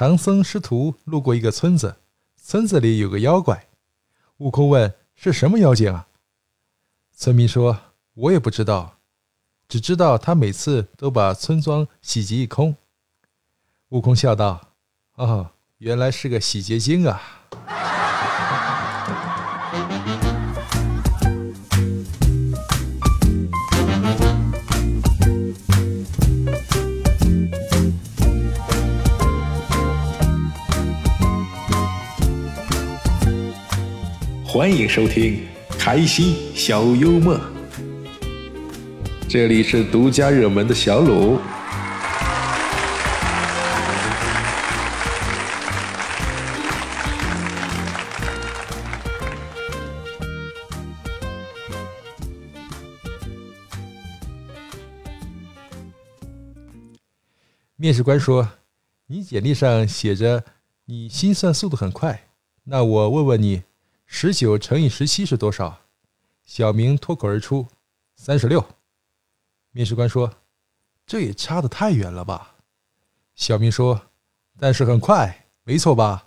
唐僧师徒路过一个村子，村子里有个妖怪。悟空问：“是什么妖精啊？”村民说：“我也不知道，只知道他每次都把村庄洗劫一空。”悟空笑道：“哦，原来是个洗洁精啊！”欢迎收听开心小幽默，这里是独家热门的小鲁。面试官说：“你简历上写着你心算速度很快，那我问问你。”十九乘以十七是多少？小明脱口而出：“三十六。”面试官说：“这也差得太远了吧？”小明说：“但是很快，没错吧？”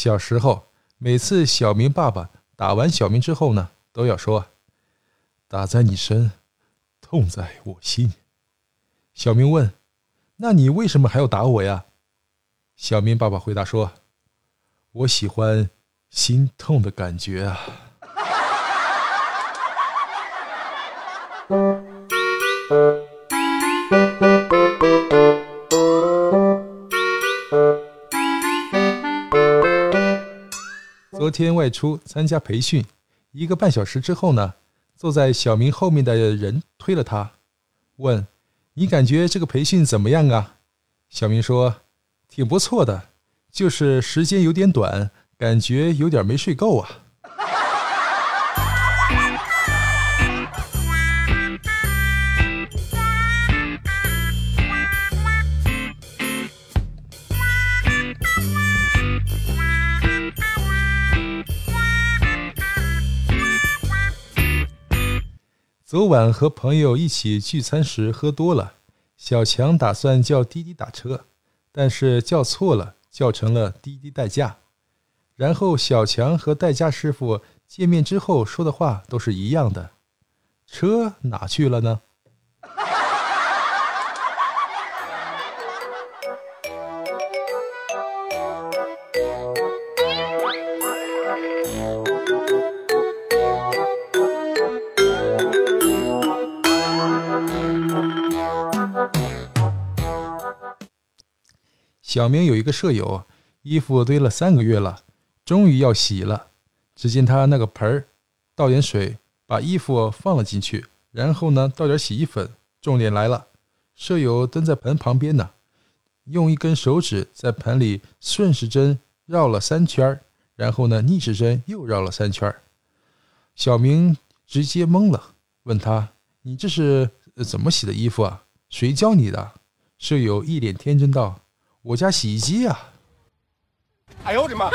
小时候，每次小明爸爸打完小明之后呢，都要说：“打在你身，痛在我心。”小明问：“那你为什么还要打我呀？”小明爸爸回答说：“我喜欢心痛的感觉啊。”天外出参加培训，一个半小时之后呢，坐在小明后面的人推了他，问：“你感觉这个培训怎么样啊？”小明说：“挺不错的，就是时间有点短，感觉有点没睡够啊。”昨晚和朋友一起聚餐时喝多了，小强打算叫滴滴打车，但是叫错了，叫成了滴滴代驾。然后小强和代驾师傅见面之后说的话都是一样的：“车哪去了呢？”小明有一个舍友，衣服堆了三个月了，终于要洗了。只见他那个盆儿，倒点水，把衣服放了进去，然后呢，倒点洗衣粉。重点来了，舍友蹲在盆旁边呢，用一根手指在盆里顺时针绕了三圈然后呢，逆时针又绕了三圈小明直接懵了，问他：“你这是怎么洗的衣服啊？谁教你的？”舍友一脸天真道。我家洗衣机呀！哎呦我的妈！